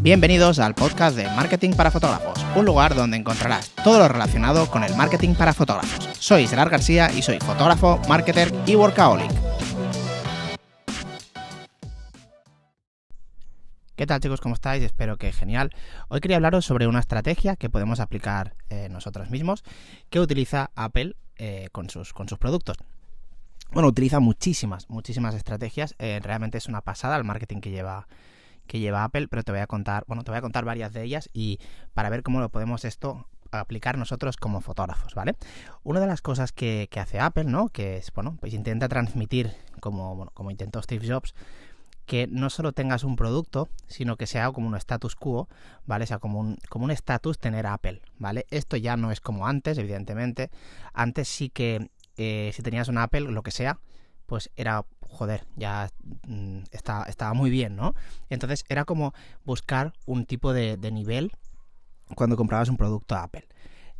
Bienvenidos al podcast de Marketing para Fotógrafos, un lugar donde encontrarás todo lo relacionado con el marketing para fotógrafos. Soy Gerard García y soy fotógrafo, marketer y workaholic. ¿Qué tal chicos? ¿Cómo estáis? Espero que genial. Hoy quería hablaros sobre una estrategia que podemos aplicar eh, nosotros mismos que utiliza Apple eh, con, sus, con sus productos. Bueno, utiliza muchísimas, muchísimas estrategias. Eh, realmente es una pasada el marketing que lleva, que lleva Apple, pero te voy a contar, bueno, te voy a contar varias de ellas y para ver cómo lo podemos esto aplicar nosotros como fotógrafos, ¿vale? Una de las cosas que, hace Apple, ¿no? Que es, bueno, pues intenta transmitir, como, bueno, como intentó Steve Jobs, que no solo tengas un producto, sino que sea como un status quo, ¿vale? O sea, como un como un tener Apple, ¿vale? Esto ya no es como antes, evidentemente. Antes sí que eh, si tenías un Apple, lo que sea, pues era, joder, ya mm, estaba muy bien, ¿no? Entonces era como buscar un tipo de, nivel cuando comprabas un producto Apple.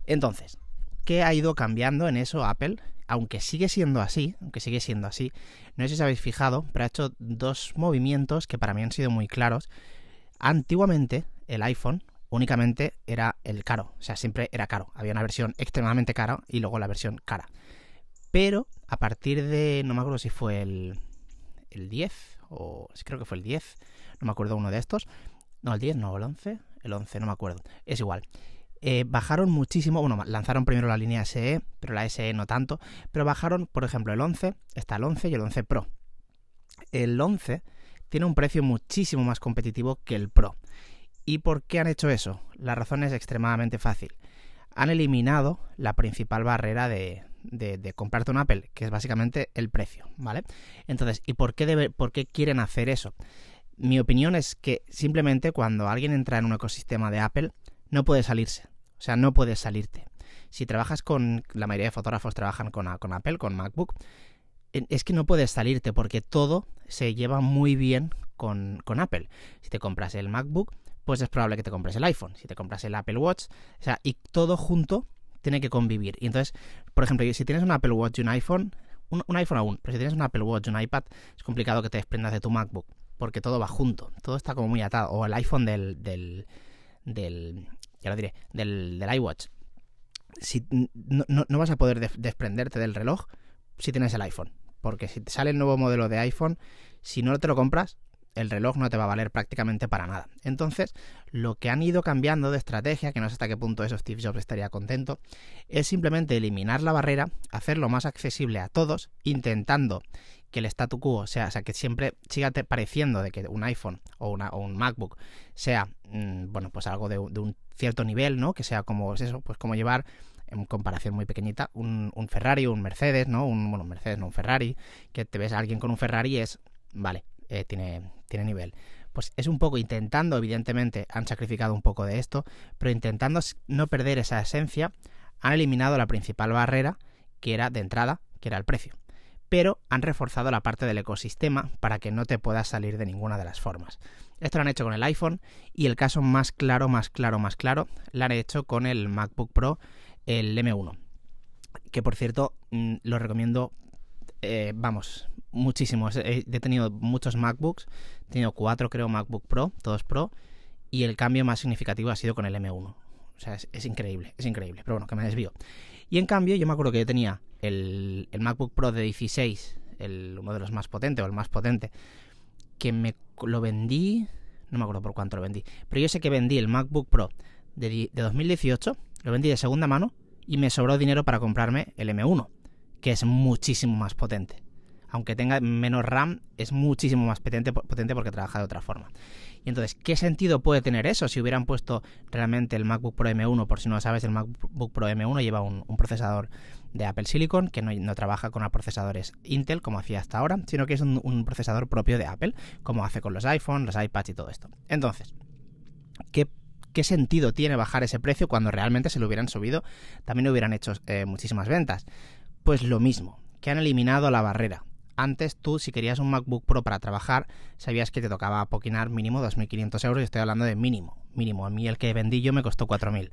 Entonces, ¿qué ha ido cambiando en eso Apple? aunque sigue siendo así, aunque sigue siendo así, no sé si os habéis fijado, pero ha hecho dos movimientos que para mí han sido muy claros. Antiguamente, el iPhone únicamente era el caro, o sea, siempre era caro. Había una versión extremadamente cara y luego la versión cara. Pero a partir de, no me acuerdo si fue el, el 10 o creo que fue el 10, no me acuerdo uno de estos. No, el 10, no, el 11, el 11, no me acuerdo. Es igual. Eh, bajaron muchísimo, bueno, lanzaron primero la línea SE, pero la SE no tanto, pero bajaron, por ejemplo, el 11, está el 11 y el 11 Pro. El 11 tiene un precio muchísimo más competitivo que el Pro. ¿Y por qué han hecho eso? La razón es extremadamente fácil. Han eliminado la principal barrera de, de, comprarte un Apple, que es básicamente el precio, ¿vale? Entonces, ¿y por qué, por qué quieren hacer eso? Mi opinión es que simplemente cuando alguien entra en un ecosistema de Apple, no puede salirse. O sea, no puedes salirte. Si trabajas con, la mayoría de fotógrafos trabajan con, con Apple, con MacBook, es que no puedes salirte porque todo se lleva muy bien con, con, Apple. Si te compras el MacBook, pues es probable que te compres el iPhone. Si te compras el Apple Watch, o sea, y todo junto tiene que convivir. Y entonces, por ejemplo, si tienes un Apple Watch y un iPhone, un, iPhone aún, pero si tienes un Apple Watch y un iPad, es complicado que te desprendas de tu MacBook, porque todo va junto, todo está como muy atado. O el iPhone del, del, del ya lo diré, del, del iWatch. Si, no, no, vas a poder desprenderte del reloj si tienes el iPhone. Porque si te sale el nuevo modelo de iPhone, si no te lo compras, el reloj no te va a valer prácticamente para nada. Entonces, lo que han ido cambiando de estrategia, que no sé hasta qué punto eso Steve Jobs estaría contento, es simplemente eliminar la barrera, hacerlo más accesible a todos, intentando que el statu quo sea, o sea, que siempre siga pareciendo de que un iPhone o, una, un MacBook sea, mm, bueno, pues algo de, un cierto nivel, ¿no? Que sea como, pues eso, pues como llevar en comparación muy pequeñita, un, Ferrari un Mercedes, ¿no? Un, bueno, un Mercedes, no un Ferrari, que te ves a alguien con un Ferrari es, vale, eh, tiene, tiene nivel. Pues es un poco intentando, evidentemente, han sacrificado un poco de esto, pero intentando no perder esa esencia, han eliminado la principal barrera, que era de entrada, que era el precio pero han reforzado la parte del ecosistema para que no te puedas salir de ninguna de las formas. Esto lo han hecho con el iPhone y el caso más claro, más claro, más claro, lo han hecho con el MacBook Pro, el M1. Que por cierto, mm, lo recomiendo, eh, vamos, muchísimo. He, tenido muchos MacBooks, he tenido cuatro creo MacBook Pro, todos Pro, y el cambio más significativo ha sido con el M1. O sea, es, increíble, es increíble. Pero bueno, que me desvío. Y en cambio, yo me acuerdo que yo tenía el, MacBook Pro de 16, el, uno de los más potentes o el más potente, que me lo vendí, no me acuerdo por cuánto lo vendí, pero yo sé que vendí el MacBook Pro de 2018, lo vendí de segunda mano y me sobró dinero para comprarme el M1, que es muchísimo más potente aunque tenga menos RAM, es muchísimo más potente, porque trabaja de otra forma. Y entonces, ¿qué sentido puede tener eso si hubieran puesto realmente el MacBook Pro M1? Por si no lo sabes, el MacBook Pro M1 lleva un, procesador de Apple Silicon que no, trabaja con procesadores Intel como hacía hasta ahora, sino que es un, procesador propio de Apple, como hace con los iPhones, los iPads y todo esto. Entonces, ¿qué ¿qué sentido tiene bajar ese precio cuando realmente se lo hubieran subido? También hubieran hecho eh, muchísimas ventas. Pues lo mismo, que han eliminado la barrera. Antes tú, si querías un MacBook Pro para trabajar, sabías que te tocaba poquinar mínimo 2.500 euros y estoy hablando de mínimo. Mínimo, a mí el que vendí yo me costó 4.000.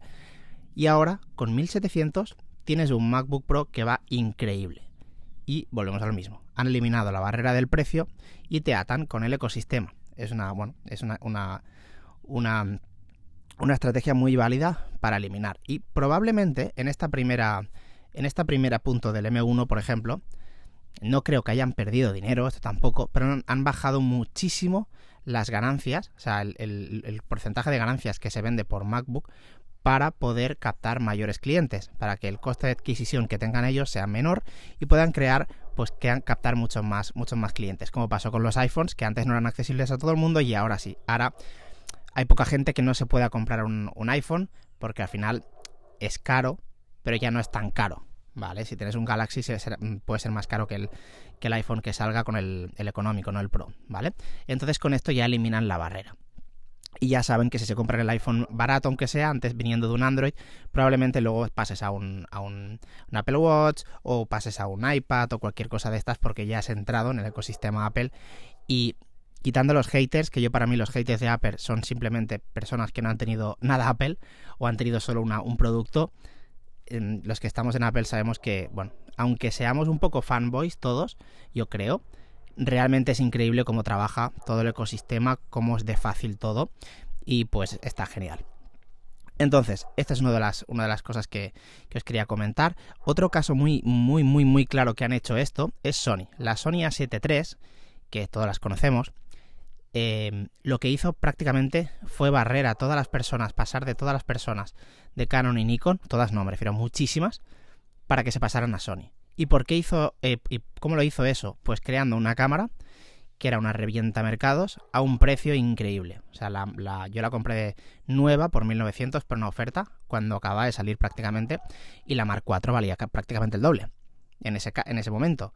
Y ahora, con 1.700, tienes un MacBook Pro que va increíble. Y volvemos a lo mismo. Han eliminado la barrera del precio y te atan con el ecosistema. Es una, bueno, es una, una una, una estrategia muy válida para eliminar. Y probablemente en esta primera, en esta primera punto del M1, por ejemplo, no creo que hayan perdido dinero, esto tampoco, pero han bajado muchísimo las ganancias, o sea, el, porcentaje de ganancias que se vende por MacBook para poder captar mayores clientes, para que el coste de adquisición que tengan ellos sea menor y puedan crear, pues que captar muchos más, muchos más clientes, como pasó con los iPhones, que antes no eran accesibles a todo el mundo y ahora sí. Ahora hay poca gente que no se pueda comprar un, iPhone porque al final es caro, pero ya no es tan caro. ¿Vale? Si tienes un Galaxy puede ser más caro que el, que el iPhone que salga con el, el económico, no el Pro, ¿vale? Entonces con esto ya eliminan la barrera y ya saben que si se compran el iPhone barato, aunque sea antes viniendo de un Android, probablemente luego pases a un, a un, Apple Watch o pases a un iPad o cualquier cosa de estas porque ya has entrado en el ecosistema Apple y quitando los haters, que yo para mí los haters de Apple son simplemente personas que no han tenido nada Apple o han tenido solo una, un producto, los que estamos en Apple sabemos que, bueno, aunque seamos un poco fanboys todos, yo creo, realmente es increíble cómo trabaja todo el ecosistema, cómo es de fácil todo y pues está genial. Entonces, esta es una de las, una de las cosas que, os quería comentar. Otro caso muy, muy, muy, muy claro que han hecho esto es Sony. La Sony A7 III, que todas las conocemos, eh, lo que hizo prácticamente fue barrer a todas las personas, pasar de todas las personas de Canon y Nikon, todas no, me refiero muchísimas, para que se pasaran a Sony. ¿Y por qué hizo, eh, y cómo lo hizo eso? Pues creando una cámara que era una revienta mercados a un precio increíble. O sea, la, yo la compré nueva por 1900 por una oferta cuando acababa de salir prácticamente y la Mark IV valía prácticamente el doble en ese, en ese momento.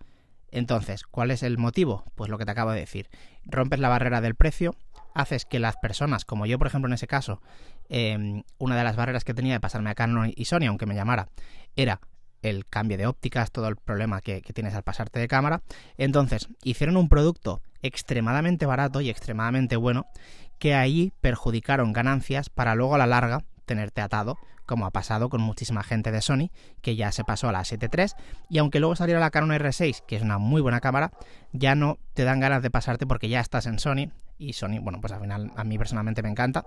Entonces, ¿cuál es el motivo? Pues lo que te acabo de decir. Rompes la barrera del precio, haces que las personas, como yo por ejemplo en ese caso, em, una de las barreras que tenía de pasarme a Canon y Sony, aunque me llamara, era el cambio de ópticas, todo el problema que, tienes al pasarte de cámara. Entonces, hicieron un producto extremadamente barato y extremadamente bueno que ahí perjudicaron ganancias para luego a la larga tenerte atado, como ha pasado con muchísima gente de Sony, que ya se pasó a la 7.3, y aunque luego saliera la Canon R6, que es una muy buena cámara, ya no te dan ganas de pasarte porque ya estás en Sony, y Sony, bueno, pues al final a mí personalmente me encanta,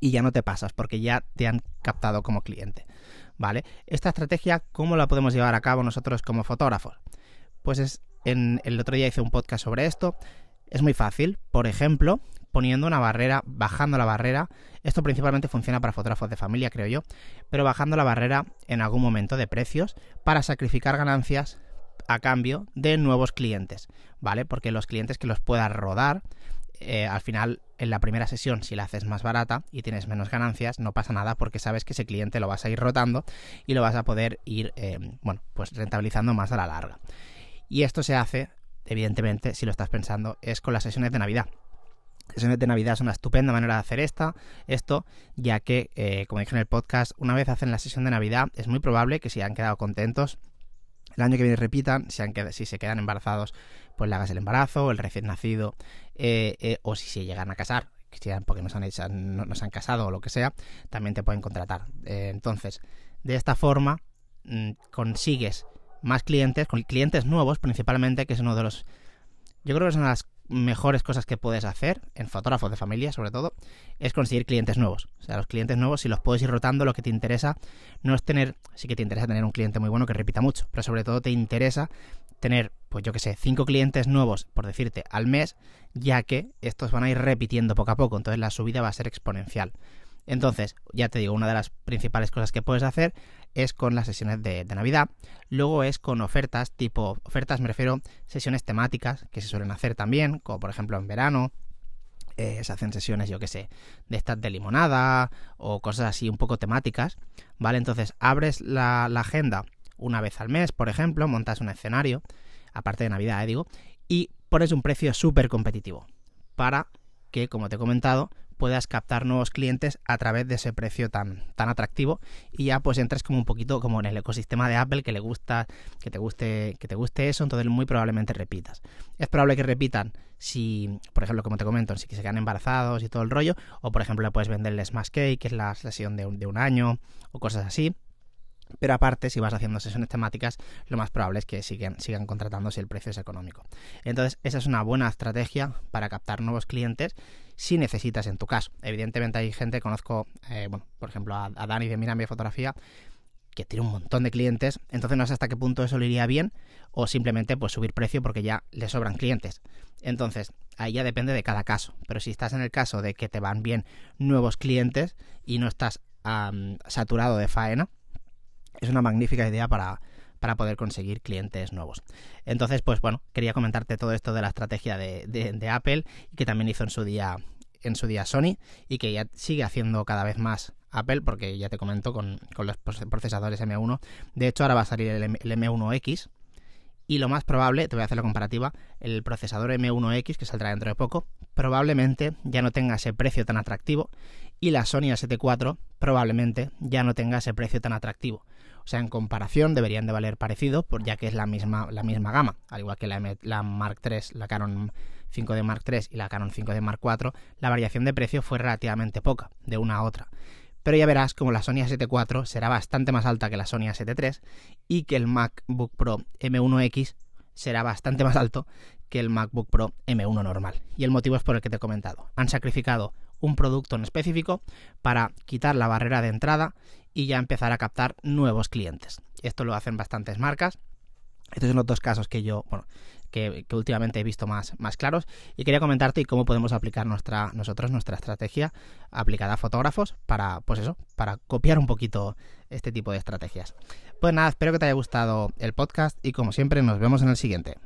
y ya no te pasas porque ya te han captado como cliente. ¿Vale? Esta estrategia, ¿cómo la podemos llevar a cabo nosotros como fotógrafos? Pues es, en el otro día hice un podcast sobre esto. Es muy fácil, por ejemplo, poniendo una barrera, bajando la barrera. Esto principalmente funciona para fotógrafos de familia, creo yo, pero bajando la barrera en algún momento de precios para sacrificar ganancias a cambio de nuevos clientes, ¿vale? Porque los clientes que los puedas rodar eh, al final en la primera sesión, si la haces más barata y tienes menos ganancias, no pasa nada porque sabes que ese cliente lo vas a ir rotando y lo vas a poder ir, eh, bueno, pues rentabilizando más a la larga. Y esto se hace, evidentemente, si lo estás pensando, es con las sesiones de Navidad. Sesiones de Navidad son una estupenda manera de hacer esta, esto, ya que, eh, como dije en el podcast, una vez hacen la sesión de Navidad, es muy probable que si han quedado contentos, el año que viene repitan, si, han si se quedan embarazados, pues le hagas el embarazo, el recién nacido, eh, eh, o si se llegan a casar, porque no se han, hecho, no, han casado o lo que sea, también te pueden contratar. Eh, entonces, de esta forma mm, consigues más clientes, con clientes nuevos principalmente, que es uno de los... Yo creo que son las mejores cosas que puedes hacer, en fotógrafos de familia sobre todo, es conseguir clientes nuevos. O sea, los clientes nuevos, si los puedes ir rotando, lo que te interesa no es tener, sí que te interesa tener un cliente muy bueno que repita mucho, pero sobre todo te interesa tener, pues yo que sé, cinco clientes nuevos, por decirte, al mes, ya que estos van a ir repitiendo poco a poco, entonces la subida va a ser exponencial. Entonces, ya te digo, una de las principales cosas que puedes hacer es con las sesiones de, Navidad. Luego es con ofertas, tipo, ofertas me refiero sesiones temáticas que se suelen hacer también, como por ejemplo en verano. Eh, se hacen sesiones, yo que sé, de estas de limonada o cosas así un poco temáticas, ¿vale? Entonces abres la, agenda una vez al mes, por ejemplo, montas un escenario, aparte de Navidad, eh, digo, y pones un precio súper competitivo para que, como te he comentado, puedas captar nuevos clientes a través de ese precio tan, tan atractivo y ya pues entres como un poquito como en el ecosistema de Apple que le gusta, que te guste, que te guste eso, entonces muy probablemente repitas. Es probable que repitan si, por ejemplo, como te comento, si se quedan embarazados y todo el rollo, o por ejemplo le puedes venderles más cake, que es la sesión de un, de un año, o cosas así. Pero aparte, si vas haciendo sesiones temáticas, lo más probable es que sigan, sigan contratando si el precio es económico. Entonces, esa es una buena estrategia para captar nuevos clientes si necesitas en tu caso. Evidentemente hay gente, conozco, eh, bueno, por ejemplo, a, Dani de Mira mi fotografía, que tiene un montón de clientes, entonces no sé hasta qué punto eso le iría bien o simplemente pues subir precio porque ya le sobran clientes. Entonces, ahí ya depende de cada caso, pero si estás en el caso de que te van bien nuevos clientes y no estás saturado de faena, es una magnífica idea para, poder conseguir clientes nuevos. Entonces, pues bueno, quería comentarte todo esto de la estrategia de, Apple y que también hizo en su día en su día Sony y que ya sigue haciendo cada vez más Apple porque ya te comento con, los procesadores M1 de hecho ahora va a salir el, el, M1X y lo más probable, te voy a hacer la comparativa, el procesador M1X que saldrá dentro de poco probablemente ya no tenga ese precio tan atractivo y la Sony A7 IV probablemente ya no tenga ese precio tan atractivo. O sea, en comparación deberían de valer parecido, por ya que es la misma, la misma gama, al igual que la, Mark III, la Canon 5D Mark III y la Canon 5D Mark IV, la variación de precio fue relativamente poca, de una a otra. Pero ya verás como la Sony A7 IV será bastante más alta que la Sony A7 III y que el MacBook Pro M1X será bastante más alto que el MacBook Pro M1 normal. Y el motivo es por el que te he comentado. Han sacrificado un producto en específico para quitar la barrera de entrada y ya empezar a captar nuevos clientes. Esto lo hacen bastantes marcas. Estos son los dos casos que yo, bueno, que, últimamente he visto más, más claros y quería comentarte cómo podemos aplicar nuestra, nosotros nuestra estrategia aplicada a fotógrafos para, pues eso, para copiar un poquito este tipo de estrategias. Pues nada, espero que te haya gustado el podcast y como siempre nos vemos en el siguiente.